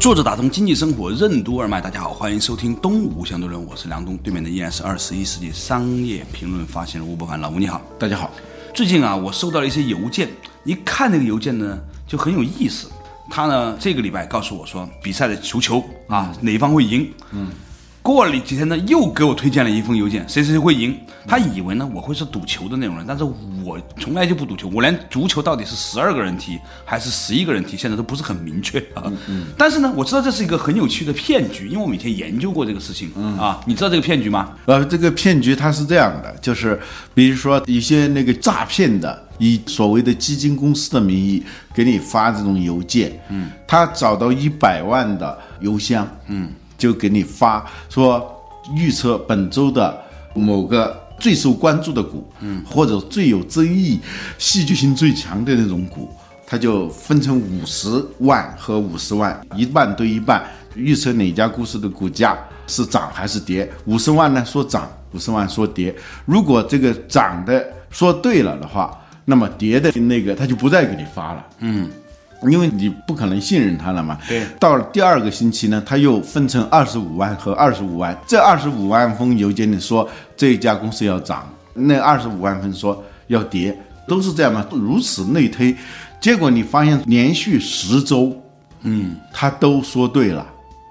坐着打通经济生活任督二脉，大家好，欢迎收听东吴相对论，我是梁东，对面的依然是二十一世纪商业评论发行人吴伯凡，老吴你好，大家好。最近啊，我收到了一些邮件，一看那个邮件呢，就很有意思。他呢，这个礼拜告诉我说，比赛的足球啊，哪一方会赢？嗯。过了几天呢，又给我推荐了一封邮件，谁谁谁会赢？他以为呢我会是赌球的那种人，但是我从来就不赌球，我连足球到底是十二个人踢还是十一个人踢，现在都不是很明确啊。嗯。但是呢，我知道这是一个很有趣的骗局，因为我以前研究过这个事情。嗯。啊，你知道这个骗局吗？呃，这个骗局它是这样的，就是比如说一些那个诈骗的，以所谓的基金公司的名义给你发这种邮件。嗯。他找到一百万的邮箱。嗯。就给你发说预测本周的某个最受关注的股，嗯，或者最有争议、戏剧性最强的那种股，它就分成五十万和五十万，一半对一半，预测哪家公司的股价是涨还是跌。五十万呢说涨，五十万说跌。如果这个涨的说对了的话，那么跌的那个他就不再给你发了，嗯。因为你不可能信任他了嘛。对。到了第二个星期呢，他又分成二十五万和二十五万。这二十五万封邮件里说这家公司要涨，那二十五万封说要跌，都是这样嘛？如此类推，结果你发现连续十周，嗯，他都说对了，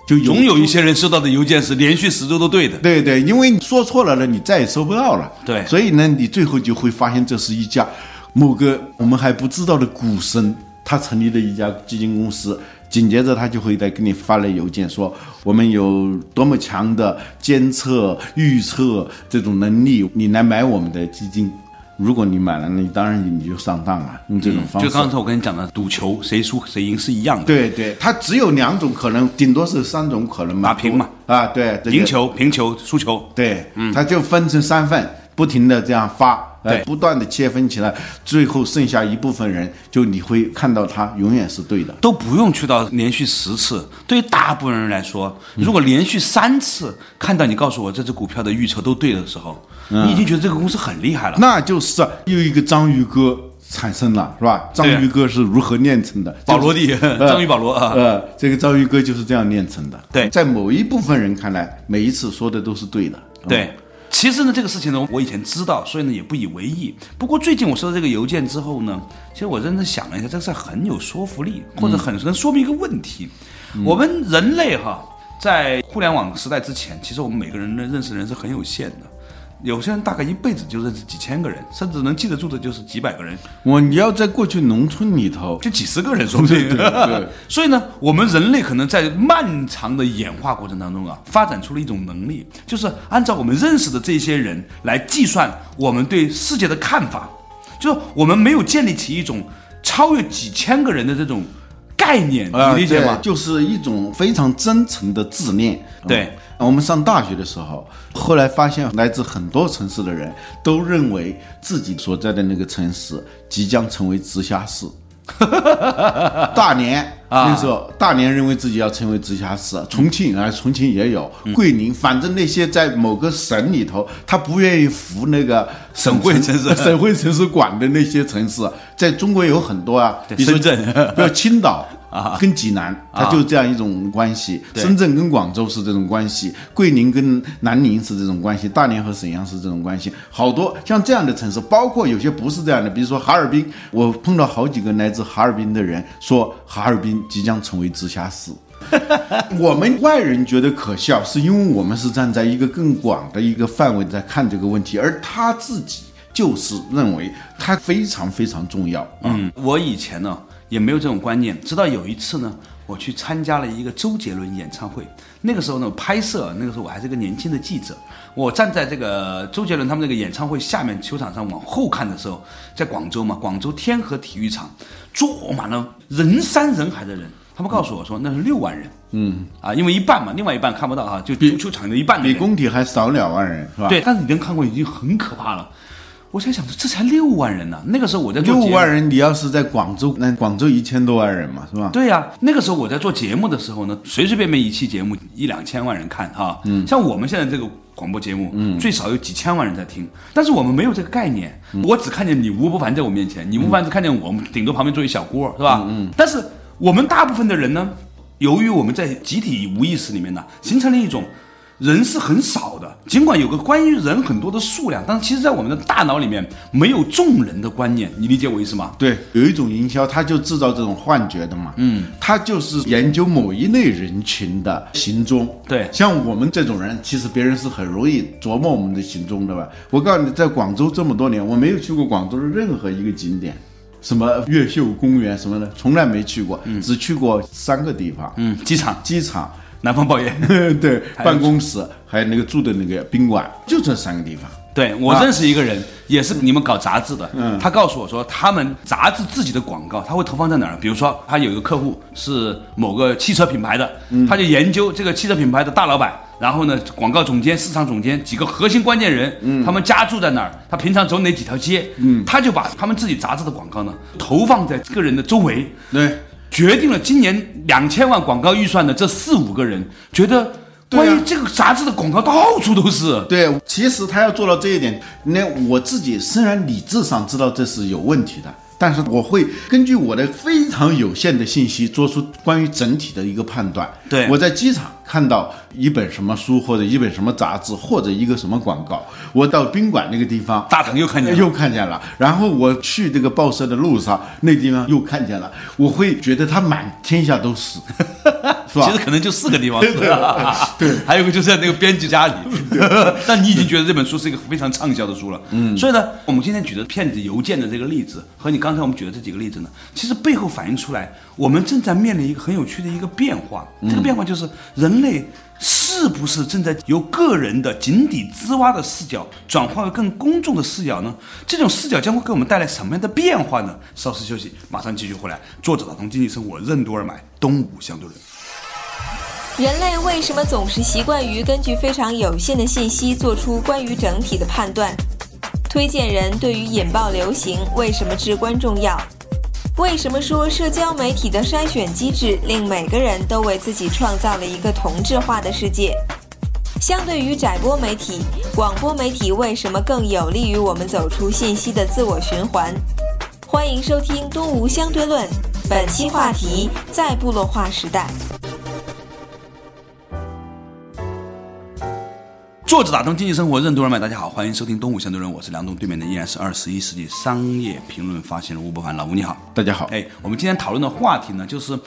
就总有一些人收到的邮件是连续十周都对的。对对，因为你说错了呢，你再也收不到了。对。所以呢，你最后就会发现这是一家某个我们还不知道的股神。他成立了一家基金公司，紧接着他就会再给你发来邮件，说我们有多么强的监测、预测这种能力，你来买我们的基金。如果你买了，你当然你就上当了。用这种方式，就刚才我跟你讲的赌球，谁输谁赢是一样的。对对，它只有两种可能，顶多是三种可能嘛，打平嘛。啊，对，赢球、平球、输球。对，嗯，它就分成三份，不停的这样发。对，不断的切分起来，最后剩下一部分人，就你会看到他永远是对的，都不用去到连续十次。对于大部分人来说，如果连续三次看到你告诉我这只股票的预测都对的时候，你已经觉得这个公司很厉害了。那就是又一个章鱼哥产生了，是吧？章鱼哥是如何炼成的？保罗的，章鱼保罗啊，呃，这个章鱼哥就是这样炼成的。对，在某一部分人看来，每一次说的都是对的。对。其实呢，这个事情呢，我以前知道，所以呢也不以为意。不过最近我收到这个邮件之后呢，其实我认真想了一下，这个事很有说服力，或者很能说明一个问题：我们人类哈，在互联网时代之前，其实我们每个人的认识人是很有限的。有些人大概一辈子就认识几千个人，甚至能记得住的就是几百个人。我你要在过去农村里头，就几十个人说不定。对，所以呢，我们人类可能在漫长的演化过程当中啊，发展出了一种能力，就是按照我们认识的这些人来计算我们对世界的看法，就是我们没有建立起一种超越几千个人的这种概念，你理解吗？就是一种非常真诚的自恋。对。我们上大学的时候，后来发现来自很多城市的人都认为自己所在的那个城市即将成为直辖市。大连 那时候，大连认为自己要成为直辖市。重庆啊，重庆也有。桂林，反正那些在某个省里头，他不愿意服那个省会城市、省会城市管的那些城市，在中国有很多啊。深圳，比如 青岛。啊，跟济南，它就是这样一种关系。深圳跟广州是这种关系，桂林跟南宁是这种关系，大连和沈阳是这种关系。好多像这样的城市，包括有些不是这样的，比如说哈尔滨，我碰到好几个来自哈尔滨的人说，哈尔滨即将成为直辖市。我们外人觉得可笑，是因为我们是站在一个更广的一个范围在看这个问题，而他自己就是认为它非常非常重要。嗯，我以前呢。也没有这种观念，直到有一次呢，我去参加了一个周杰伦演唱会。那个时候呢，拍摄那个时候我还是个年轻的记者，我站在这个周杰伦他们那个演唱会下面球场上往后看的时候，在广州嘛，广州天河体育场坐满了人山人海的人。他们告诉我说那是六万人，嗯啊，因为一半嘛，另外一半看不到哈，就足球场的一半。比工体还少两万人，是吧？对，但是你能看过已经很可怕了。我在想着，这才六万人呢、那个时候我在做六万人，你要是在广州，那广州一千多万人嘛，是吧？对呀、那个时候我在做节目的时候呢，随随便便一期节目一两千万人看哈，嗯，像我们现在这个广播节目，嗯，最少有几千万人在听，但是我们没有这个概念，我只看见你吴不凡在我面前，你吴不凡只看见我们，顶多旁边坐一小锅，是吧？嗯，但是我们大部分的人呢，由于我们在集体无意识里面呢，形成了一种。人是很少的，尽管有个关于人很多的数量，但是其实，在我们的大脑里面没有众人的观念，你理解我意思吗？对，有一种营销，它就制造这种幻觉的嘛。嗯，它就是研究某一类人群的行踪。对像我们这种人，其实别人是很容易琢磨我们的行踪的吧？我告诉你，在广州这么多年，我没有去过广州的任何一个景点，什么越秀公园什么的，从来没去过，只去过三个地方：嗯，机场、机场。南方报业。对，办公室，还有那个住的那个宾馆，就这三个地方。对我认识一个人，也是你们搞杂志的，嗯。他告诉我说，他们杂志自己的广告，他会投放在哪儿？比如说，他有一个客户是某个汽车品牌的，他就研究这个汽车品牌的大老板，然后呢，广告总监、市场总监几个核心关键人，嗯。他们家住在哪儿，他平常走哪几条街，他就把他们自己杂志的广告呢投放在个人的周围，对，决定了今年两千万广告预算的这四五个人，觉得关于这个杂志的广告到处都是。对，其实他要做到这一点，那我自己虽然理智上知道这是有问题的，但是我会根据我的非常有限的信息，做出关于整体的一个判断。对我在机场看到一本什么书，或者一本什么杂志，或者一个什么广告，我到宾馆那个地方。大堂又看见了。又看见了，然后我去这个报社的路上，那地方又看见了，我会觉得它满天下都是，是吧？其实可能就四个地方是，对，还有一个就是在那个编辑家里，但你已经觉得这本书是一个非常畅销的书了，嗯，所以呢，我们今天举的骗子邮件的这个例子和你刚才我们举的这几个例子呢，其实背后反映出来，我们正在面临一个很有趣的一个变化，这个变化就是人类。是不是正在由个人的井底之蛙的视角转化为更公众的视角呢？这种视角将会给我们带来什么样的变化呢？稍事休息，马上继续回来。作者打通经济生活，任督二脉，东吴相对论。人类为什么总是习惯于根据非常有限的信息做出关于整体的判断？推荐人对于引爆流行为什么至关重要？为什么说社交媒体的筛选机制令每个人都为自己创造了一个同质化的世界？相对于窄播媒体，广播媒体为什么更有利于我们走出信息的自我循环？欢迎收听《东吴相对论》，本期话题在部落化时代。作者打通经济生活，任督二脉。大家好，欢迎收听《东吴相对论》，我是梁东，对面的依然是二十一世纪商业评论发现人吴伯凡。老吴你好，大家好，哎，我们今天讨论的话题呢，就是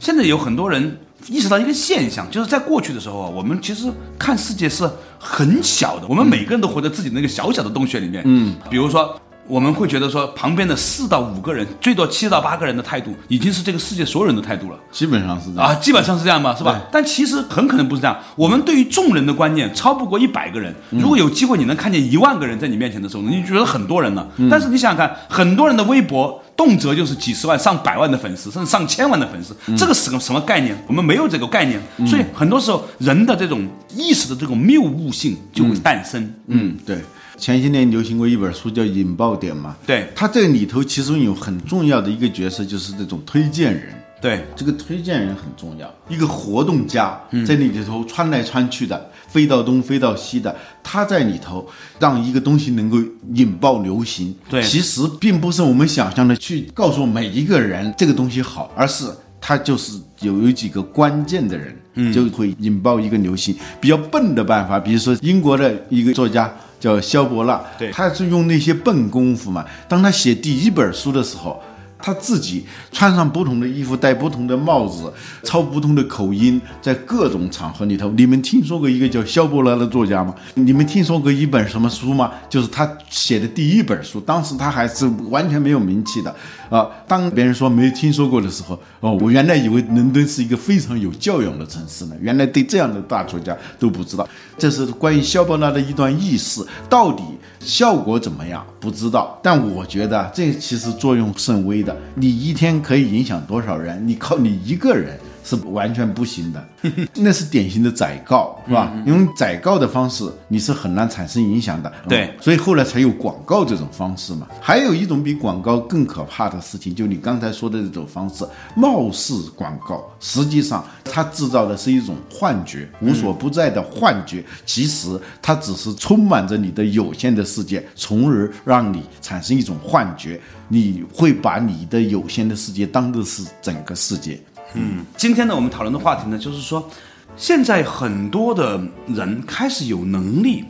现在有很多人意识到一个现象，就是在过去的时候啊，我们其实看世界是很小的，我们每个人都活在自己那个小小的洞穴里面。嗯，比如说。我们会觉得说，旁边的四到五个人，最多七到八个人的态度，已经是这个世界所有人的态度了。基本上是这样啊，基本上是这样吧，是吧？但其实很可能不是这样。我们对于众人的观念超不过一百个人。如果有机会你能看见一万个人在你面前的时候，你觉得很多人了。但是你想想看，很多人的微博动辄就是几十万、上百万的粉丝，甚至上千万的粉丝，这个是个什么概念？我们没有这个概念，所以很多时候人的这种意识的这种谬误性就会诞生。嗯，对。前些年流行过一本书叫《引爆点》嘛，对它这里头其中有很重要的一个角色，就是这种推荐人。对，这个推荐人很重要，一个活动家在里头穿来穿去的，飞到东飞到西的，他在里头让一个东西能够引爆流行。对其实并不是我们想象的去告诉每一个人这个东西好，而是他就是有有几个关键的人，嗯，就会引爆一个流行。比较笨的办法，比如说英国的一个作家叫萧伯纳，对他是用那些笨功夫嘛。当他写第一本书的时候。他自己穿上不同的衣服，戴不同的帽子，操不同的口音，在各种场合里头。你们听说过一个叫萧伯纳的作家吗？你们听说过一本什么书吗？就是他写的第一本书，当时他还是完全没有名气的啊。当别人说没听说过的时候，哦，我原来以为伦敦是一个非常有教养的城市呢，原来对这样的大作家都不知道。这是关于萧伯纳的一段轶事，到底效果怎么样不知道，但我觉得这其实作用甚微的。你一天可以影响多少人？你靠你一个人是完全不行的，那是典型的宰告，是吧？用宰告的方式，你是很难产生影响的。对嗯所以后来才有广告这种方式嘛。还有一种比广告更可怕的事情，就你刚才说的这种方式，貌似广告，实际上它制造的是一种幻觉，无所不在的幻觉。其实它只是充满着你的有限的世界，从而让你产生一种幻觉，你会把你的有限的世界当做是整个世界。嗯今天呢，我们讨论的话题呢，就是说，现在很多的人开始有能力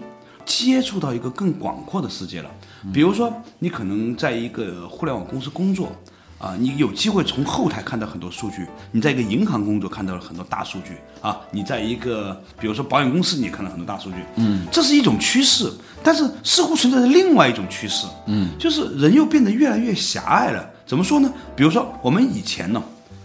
接触到一个更广阔的世界了。比如说，你可能在一个互联网公司工作。啊，你有机会从后台看到很多数据，你在一个银行工作看到了很多大数据啊，你在一个比如说保险公司，你也看到很多大数据，嗯，这是一种趋势，但是似乎存在着另外一种趋势，嗯，就是人又变得越来越狭隘了。怎么说呢？比如说我们以前呢，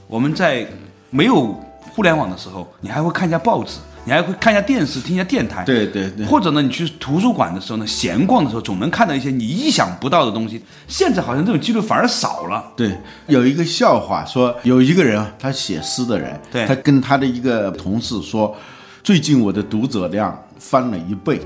我们在没有互联网的时候，你还会看一下报纸，你还会看一下电视，听一下电台。对对对或者呢，你去图书馆的时候呢，闲逛的时候，总能看到一些你意想不到的东西。现在好像这种几率反而少了。对，有一个笑话说，有一个人啊，他写诗的人，对他跟他的一个同事说，最近我的读者量翻了一倍。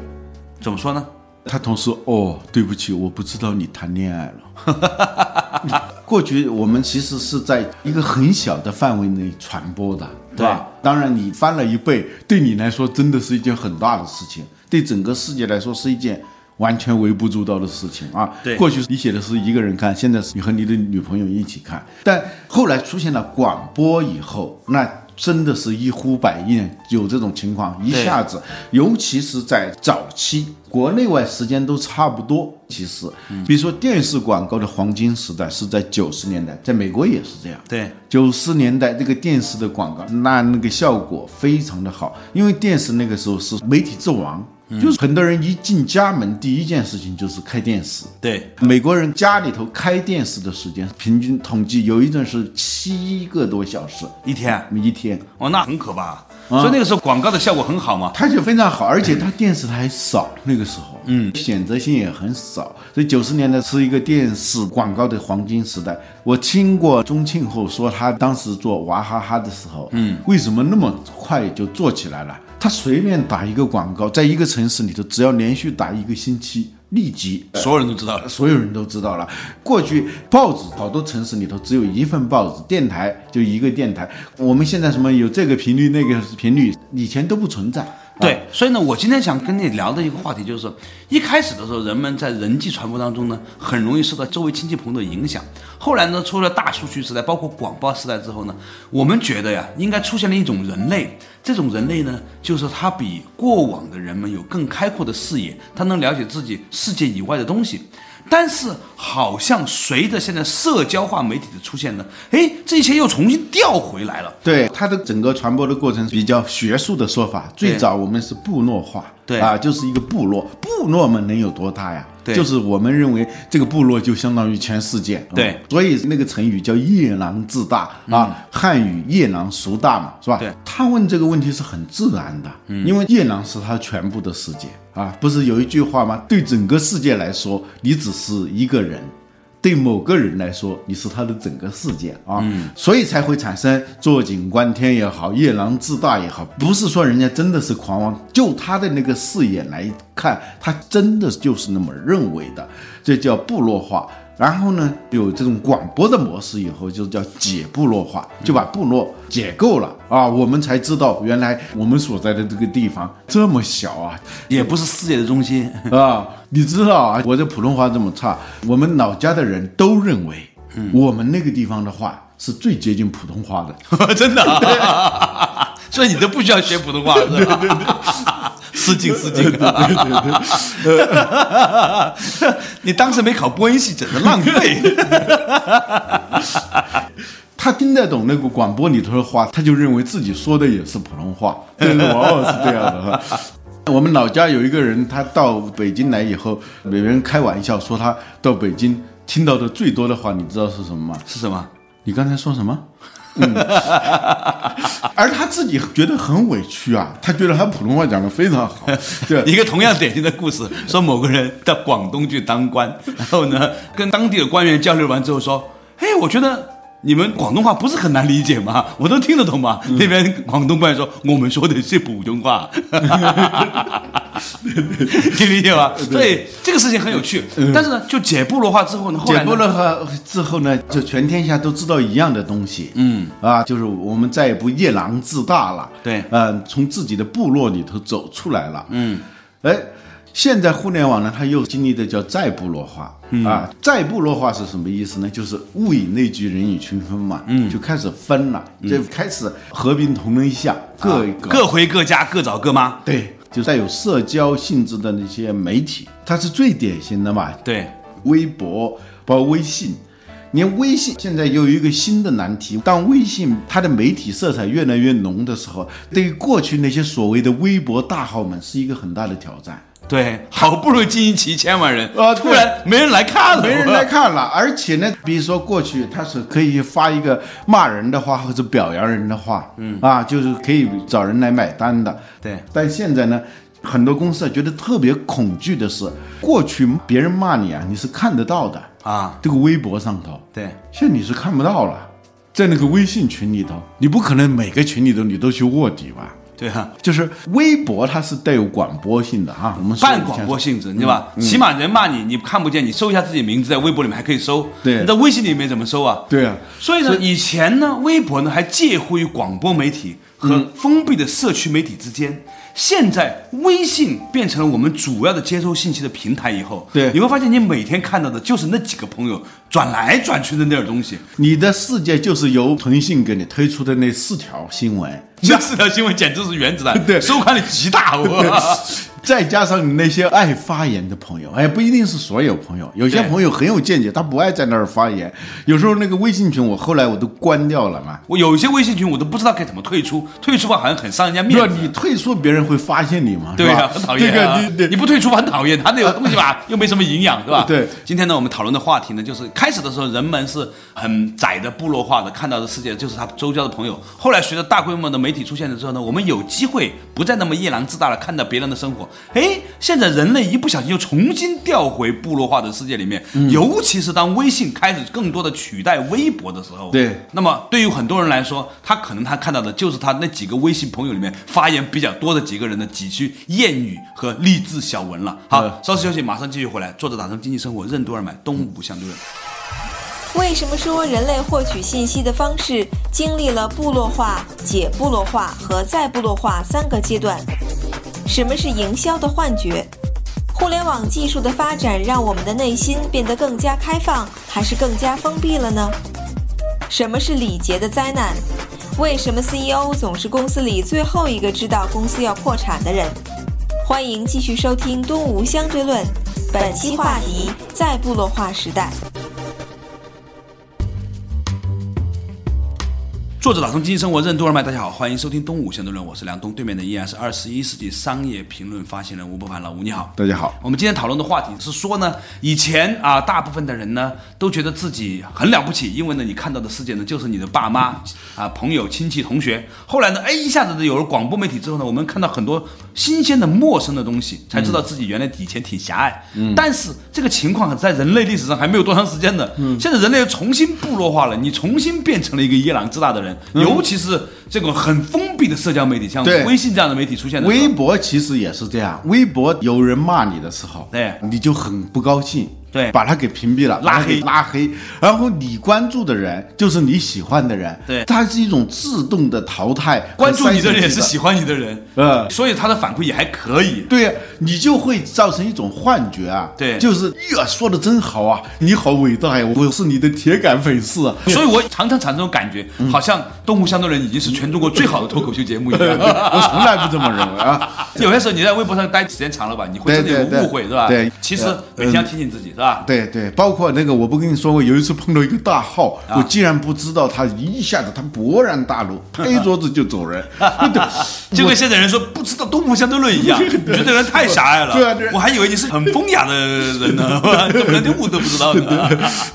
怎么说呢？他同事哦，对不起，我不知道你谈恋爱了。过去我们其实是在一个很小的范围内传播的，对吧？当然，你翻了一倍，对你来说真的是一件很大的事情，对整个世界来说是一件完全微不足道的事情啊。对过去你写的是一个人看，现在是你和你的女朋友一起看，但后来出现了广播以后，那。真的是一呼百应，有这种情况，一下子，尤其是在早期，国内外时间都差不多。其实，比如说电视广告的黄金时代是在九十年代，在美国也是这样。对，九十年代这个电视的广告，那那个效果非常的好，因为电视那个时候是媒体之王，就是很多人一进家门第一件事情就是开电视。对，美国人家里头开电视的时间，平均统计有一阵是七个多小时一天一天，哦，那很可怕。所以那个时候广告的效果很好嘛。它就非常好，而且它电视台少，那个时候，嗯，选择性也很少，所以九十年代是一个电视广告的黄金时代。我听过钟庆后说，他当时做娃哈哈的时候，嗯，为什么那么快就做起来了？他随便打一个广告，在一个城市里头，只要连续打一个星期，立即所有人都知道了。所有人都知道了。过去报纸好多城市里头只有一份报纸，电台就一个电台。我们现在什么有这个频率那个频率，以前都不存在。对，所以呢，我今天想跟你聊的一个话题就是，一开始的时候，人们在人际传播当中呢，很容易受到周围亲戚朋友的影响。后来呢，出了大数据时代，包括广播时代之后呢，我们觉得呀，应该出现了一种人类。这种人类呢，就是他比过往的人们有更开阔的视野，他能了解自己世界以外的东西。但是，好像随着现在社交化媒体的出现呢，哎，这一切又重新调回来了。对它的整个传播的过程比较学术的说法，最早我们是部落化，对啊，就是一个部落，部落们能有多大呀？对。就是我们认为这个部落就相当于全世界，对。嗯所以那个成语叫夜郎自大啊，汉语夜郎孰大嘛，是吧？对。他问这个问题是很自然的，因为夜郎是他全部的世界啊，不是有一句话吗？对整个世界来说，你只是一个人。对某个人来说，你是他的整个世界啊，所以才会产生坐井观天也好，夜郎自大也好，不是说人家真的是狂妄，就他的那个视野来看，他真的就是那么认为的，这叫部落化。然后呢，有这种广播的模式以后，就叫解部落化，就把部落解构了啊，我们才知道原来我们所在的这个地方这么小啊，也不是世界的中心。啊，你知道啊，我这普通话这么差，我们老家的人都认为，我们那个地方的话是最接近普通话的。真的、啊，所以你都不需要学普通话，是吧？失敬失敬。你当时没考播音系，简直浪费。他听得懂那个广播里头的话，他就认为自己说的也是普通话，真的往往是这样的哈。我们老家有一个人，他到北京来以后，有人开玩笑说他到北京听到的最多的话，你知道是什么吗？是什么？你刚才说什么？嗯，而他自己觉得很委屈啊，他觉得他普通话讲的非常好，对，一个同样典型的故事，说某个人到广东去当官，然后呢，跟当地的官员交流完之后说，哎，我觉得你们广东话不是很难理解吗？我都听得懂吗？那边广东官员说，我们说的是普通话，你理解吗？对，这个事情很有趣，但是呢，就解部落化之后呢，后来解部落化之后呢，就全天下都知道一样的东西，嗯。啊，就是我们再也不夜郎自大了，对。嗯、从自己的部落里头走出来了，嗯，哎，现在互联网呢，它又经历的叫再部落化、嗯。啊。再部落化是什么意思呢？就是物以类聚，人以群分嘛，嗯，就开始分了，就开始合并同仁下，各各回各家，各找各妈，对，就带有社交性质的那些媒体，它是最典型的嘛，对，微博，包括微信。连微信现在又有一个新的难题，当微信它的媒体色彩越来越浓的时候，对于过去那些所谓的微博大号们是一个很大的挑战。对，好不容易经营起一千万人，啊突然没人来看了，没人来看了，而且呢，比如说过去他是可以发一个骂人的话或者表扬人的话，嗯。啊，就是可以找人来买单的。对。但现在呢，很多公司啊觉得特别恐惧的是，过去别人骂你啊，你是看得到的，啊，这个微博上头，对，现在你是看不到了，在那个微信群里头，你不可能每个群里头你都去卧底吧？对啊。就是微博它是带有广播性的哈，我们半广播性质，对吧？起码人骂你，你看不见，你搜一下自己名字，在微博里面还可以搜。对你在微信里面怎么搜啊？对啊，所以呢，以前呢，微博呢还介乎于广播媒体和封闭的社区媒体之间。现在微信变成了我们主要的接收信息的平台以后，对你会发现你每天看到的就是那几个朋友转来转去的那点东西。你的世界就是由腾讯给你推出的那四条新闻，这四条新闻简直是原子弹，对收看率极大。我再加上你那些爱发言的朋友，哎，不一定是所有朋友，有些朋友很有见解，他不爱在那儿发言。有时候那个微信群，我后来我都关掉了嘛。我有一些微信群我都不知道该怎么退出，退出吧好像很伤人家面？子。你退出，别人会发现你嘛？是吧对呀、很讨厌、啊。这个你你不退出吧很讨厌，他那个东西吧又没什么营养，对吧？对今天呢，我们讨论的话题呢，就是开始的时候人们是很窄的部落化的，看到的世界就是他周交的朋友。后来随着大规模的媒体出现的时候呢，我们有机会不再那么夜郎自大了看到别人的生活。哎，现在人类一不小心又重新掉回部落化的世界里面，嗯尤其是当微信开始更多的取代微博的时候，对那么对于很多人来说，他可能他看到的就是他那几个微信朋友里面发言比较多的几个人的几句谚语和励志小文了。好嗯，稍事休息，马上继续回来。作者打通经济生活任督二脉，东吴相对论。为什么说人类获取信息的方式经历了部落化、解部落化和再部落化三个阶段？什么是营销的幻觉？互联网技术的发展让我们的内心变得更加开放，还是更加封闭了呢？什么是礼节的灾难？为什么 CEO 总是公司里最后一个知道公司要破产的人？欢迎继续收听《东吴相对论》，本期话题：在部落化时代。作者打通经济生活任督二脉，大家好，欢迎收听东吴相对论，我是梁东，对面的依然是二十一世纪商业评论发行人吴伯凡，老吴你好。大家好，我们今天讨论的话题是说呢，以前啊，大部分的人呢都觉得自己很了不起，因为呢，你看到的世界呢就是你的爸妈啊、朋友、亲戚、同学。后来呢，哎，一下子有了广播媒体之后呢，我们看到很多新鲜的、陌生的东西，才知道自己原来以前挺狭隘。嗯，但是这个情况在人类历史上还没有多长时间的。嗯，现在人类又重新部落化了，你重新变成了一个夜郎自大的人，尤其是这种很封闭的社交媒体，像微信这样的媒体出现的微博其实也是这样，微博有人骂你的时候，对。你就很不高兴，对把他给屏蔽了，拉黑拉黑。然后你关注的人就是你喜欢的人，对它是一种自动的淘汰，关注你的人也是喜。欢你的人，呃所以他的反馈也还可以。对呀、你就会造成一种幻觉啊，对就是呀，说的真好啊，你好伟大呀，我是你的铁杆粉丝啊。所以我常常产生这种感觉，好像《动物相对论》已经是全中国最好的脱口秀节目一样。我从来不这么认为啊。有些时候你在微博上待时间长了吧，你会真的有误会，是吧？对其实呃每天要提醒自己，是吧？对对，包括那个，我不跟你说过，有一次碰到一个大号，啊我竟然不知道他一下子他勃然大怒，拍桌子就走人。对 就跟现在人说不知道动物相对论一样，你觉得人太狭隘了。对啊对啊我还以为你是很风雅的人呢，怎么连动物都不知道呢？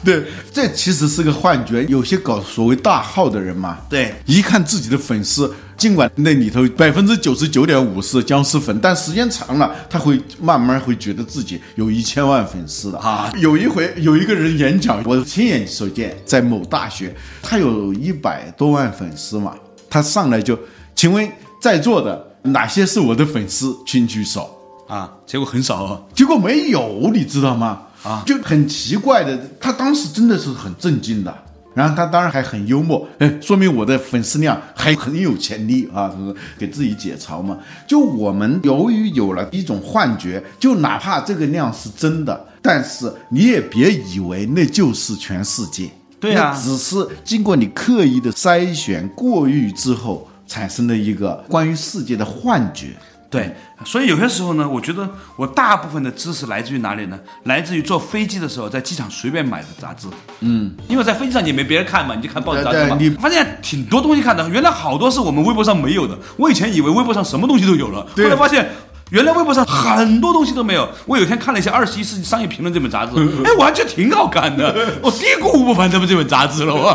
对，这其实是个幻觉。有些搞所谓大号的人嘛，对一看自己的粉丝，尽管那里头百分之九十九点五是僵尸粉，但时间长了，他会慢慢会觉得自己有一千万粉丝的啊有一回有一个人演讲，我亲眼所见，在某大学，他有一百多万粉丝嘛，他上来就，请问在座的哪些是我的粉丝，请举手。啊，结果很少啊。结果没有，你知道吗？啊就很奇怪的，他当时真的是很震惊的。然后他当然还很幽默，哎，说明我的粉丝量还很有潜力啊，就是给自己解嘲嘛。就我们由于有了一种幻觉，就哪怕这个量是真的，但是你也别以为那就是全世界。对啊那只是经过你刻意的筛选、过滤之后产生的一个关于世界的幻觉。对，所以有些时候呢，我觉得我大部分的知识来自于哪里呢？来自于坐飞机的时候，在机场随便买的杂志。嗯，因为在飞机上你也没别人看嘛，你就看报纸杂志嘛。你发现挺多东西看的，原来好多是我们微博上没有的。我以前以为微博上什么东西都有了，后来发现。原来微博上很多东西都没有。我有一天看了一下《二十一世纪商业评论》这本杂志，哎，我还觉得挺好看的。我低估吴伯凡他们这本杂志了，我。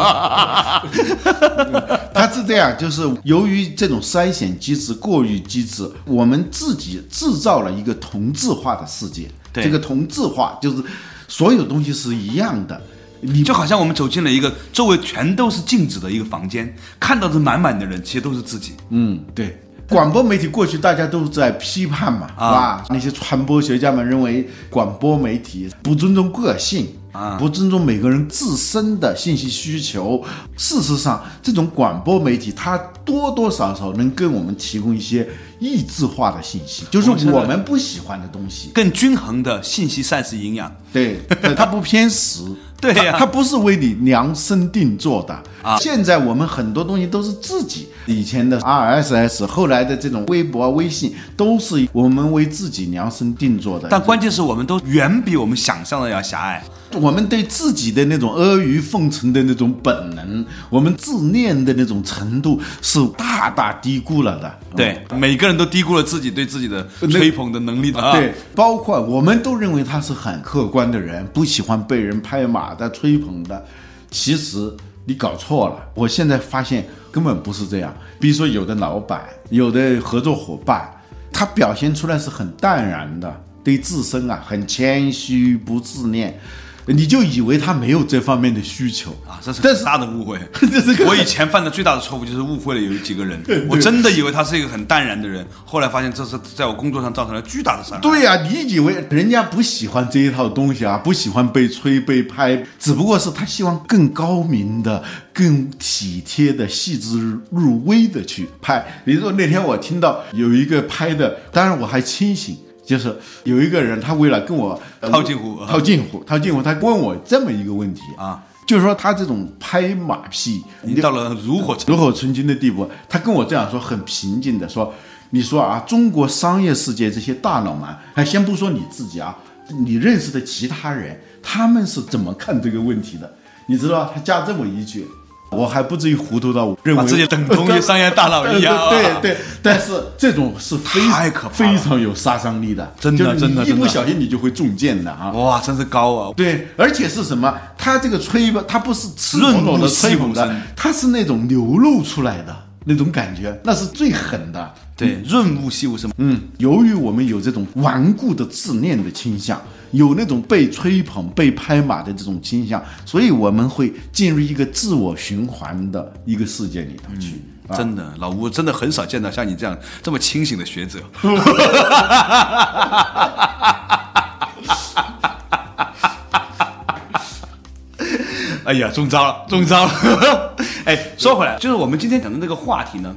他是这样，就是由于这种筛选机制、过于机制，我们自己制造了一个同质化的世界。对这个同质化就是所有东西是一样的。你就好像我们走进了一个周围全都是镜子的一个房间，看到的满满的人，其实都是自己。嗯，对。广播媒体过去大家都在批判嘛，是吧？那些传播学家们认为广播媒体不尊重个性啊不尊重每个人自身的信息需求。事实上，这种广播媒体它多多少少能给我们提供一些异质化的信息，就是我们不喜欢的东西。更均衡的信息膳食营养。对，它不偏食。对它不是为你量身定做的啊现在我们很多东西都是自己以前的 RSS，后来的这种微博、微信，都是我们为自己量身定做的。但关键是我们都远比我们想象的要狭隘。我们对自己的那种阿谀奉承的那种本能，我们自恋的那种程度是大大低估了的。对，每个人都低估了自己对自己的吹捧的能力的啊。对，包括我们都认为他是很客观的人，不喜欢被人拍马的、吹捧的。其实你搞错了，我现在发现根本不是这样。比如说，有的老板、有的合作伙伴，他表现出来是很淡然的，对自身啊很谦虚、不自恋，你就以为他没有这方面的需求啊，这是很大的误会。这是我以前犯的最大的错误就是误会了有几个 人，我真的以为他是一个很淡然的人，后来发现这是在我工作上造成了巨大的伤害。对呀、你以为人家不喜欢这一套东西啊，不喜欢被吹被拍，只不过是他希望更高明的、更体贴的、细致入微的去拍。比如说那天我听到有一个拍的，当然我还清醒。就是有一个人，他为了跟我呃套近乎套近乎，套近乎，他问我这么一个问题啊，就是说他这种拍马屁，已经到了炉火纯炉火纯青的地步。他跟我这样说，很平静的说：“你说啊，中国商业世界这些大佬们，哎，先不说你自己啊，你认识的其他人，他们是怎么看这个问题的？你知道，他加这么一句。”我还不至于糊涂到认为把自己等同于 商业大佬一样啊 对对对，但是这种是非太可怕非常有杀伤力的，真的真的一不小心你就会中箭的啊！哇，真是高啊！对，而且是什么？他这个吹吧，他不是赤润裸裸的吹捧的他是那种流露出来的那种感觉，那是最狠的。对，润物细无声。嗯，由于我们有这种顽固的自恋的倾向，有那种被吹捧、被拍马的这种倾向，所以我们会进入一个自我循环的一个世界里头去。啊真的，老吴真的很少见到像你这样这么清醒的学者。哎呀，中招了，中招了！哎，说回来，就是我们今天讲的这个话题呢，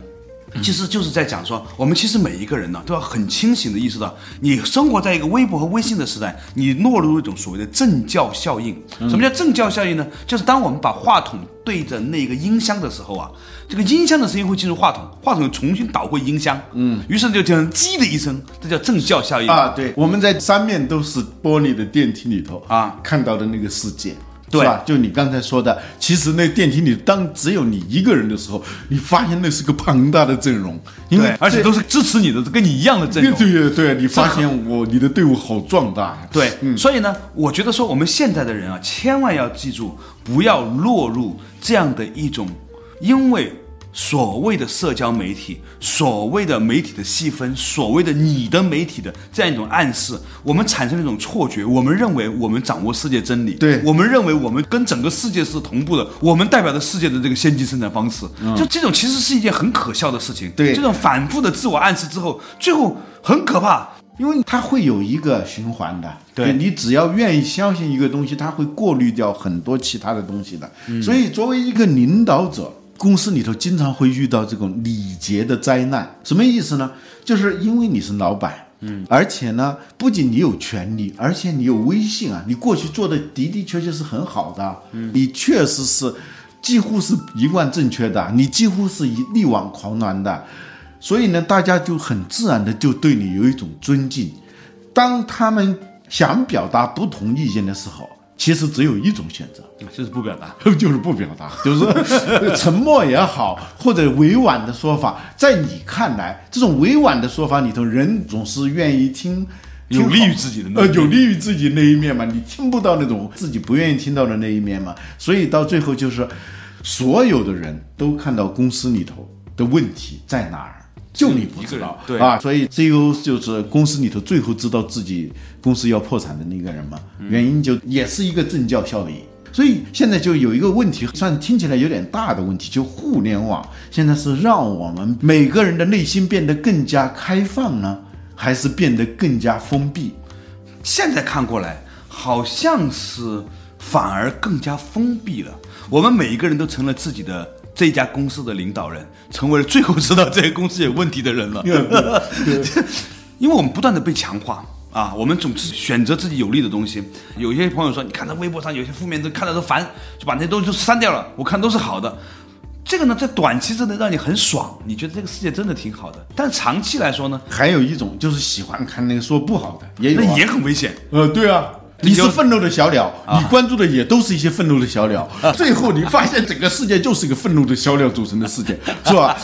其实就是在讲说，我们其实每一个人呢，都要很清醒的意识到，你生活在一个微博和微信的时代，你落入一种所谓的正教效应。什么叫正教效应呢？就是当我们把话筒对着那个音箱的时候啊，这个音箱的声音会进入话筒，话筒又重新导回音箱，嗯，于是就这样“叽”的一声，这叫正教效应啊，对，我们在三面都是玻璃的电梯里头啊看到的那个世界。对吧？就你刚才说的，其实那电梯里当只有你一个人的时候，你发现那是个庞大的阵容，因为，而且都是支持你的，跟你一样的阵容。对对，你发现我你的队伍好壮大呀。对，所以呢，我觉得说我们现在的人啊，千万要记住，不要落入这样的一种，因为所谓的社交媒体、所谓的媒体的细分、所谓的你的媒体的这样一种暗示，我们产生了一种错觉，我们认为我们掌握世界真理，对我们认为我们跟整个世界是同步的，我们代表着世界的这个先进生产方式，就这种其实是一件很可笑的事情。对这种反复的自我暗示之后，最后很可怕。因为它会有一个循环的，对你只要愿意相信一个东西，它会过滤掉很多其他的东西的。所以，作为一个领导者，公司里头经常会遇到这种礼节的灾难。什么意思呢？就是因为你是老板。嗯，而且呢，不仅你有权利，而且你有威信啊！你过去做的的的确确是很好的，嗯，你确实是几乎是一贯正确的，你几乎是一力挽狂澜的，所以呢，大家就很自然的就对你有一种尊敬。当他们想表达不同意见的时候，其实只有一种选择，就是不表达。就是不表达，就 是沉默也好，或者委婉的说法。在你看来，这种委婉的说法里头，人总是愿意听。有利于自己的那呃，有利于自己那一面嘛，你听不到那种自己不愿意听到的那一面嘛，所以到最后就是，所有的人都看到公司里头的问题在哪儿，就你不知道，对啊，所以 CEO 就是公司里头最后知道自己公司要破产的那个人嘛，原因就也是一个政教效应。所以现在就有一个问题，算听起来有点大的问题，就互联网现在是让我们每个人的内心变得更加开放呢，还是变得更加封闭？现在看过来，好像是反而更加封闭了。我们每一个人都成了自己的这家公司的领导人，成为了最后知道这个公司有问题的人了。因为我们不断的被强化啊，我们总是选择自己有利的东西。有些朋友说，你看到微博上有些负面的，看到都烦，就把那些东西都删掉了。我看都是好的。这个呢，在短期之内让你很爽，你觉得这个世界真的挺好的。但长期来说呢，还有一种就是喜欢看那个说不好的，也有、啊，那也很危险。呃，对啊。你是愤怒的小鸟，你关注的也都是一些愤怒的小鸟，最后你发现整个世界就是一个愤怒的小鸟组成的世界，是吧？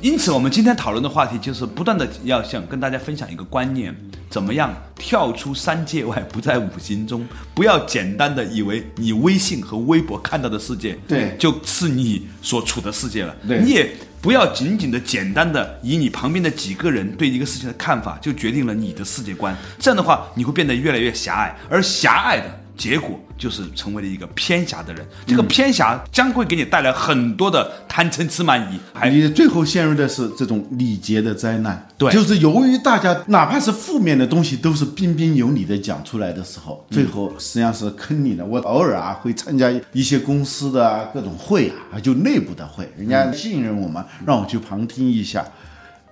因此，我们今天讨论的话题就是不断的要想跟大家分享一个观念：怎么样跳出三界外，不在五行中？不要简单的以为你微信和微博看到的世界，对就是你所处的世界了。对你也不要仅仅的简单的以你旁边的几个人对一个事情的看法，就决定了你的世界观。这样的话，你会变得越来越狭隘，而狭隘的结果就是成为了一个偏狭的人。这个偏狭将会给你带来很多的贪嗔痴慢疑，还你最后陷入的是这种礼节的灾难。对就是由于大家哪怕是负面的东西都是彬彬有礼的讲出来的时候，最后实际上是坑你的。我偶尔啊会参加一些公司的啊各种会啊，就内部的会，人家信任我们，让我去旁听一下。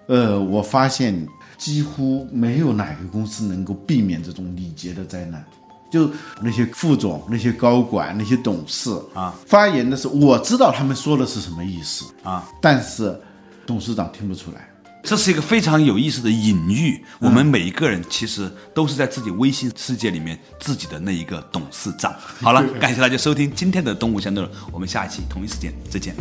呃，我发现几乎没有哪个公司能够避免这种礼节的灾难。就那些副总、那些高管、那些董事啊，发言的时候，我知道他们说的是什么意思啊，但是董事长听不出来。这是一个非常有意思的隐喻。我们每一个人其实都是在自己微信世界里面自己的那一个董事长。好了，感谢大家收听今天的《东吴相对论》，我们下一期同一时间再见。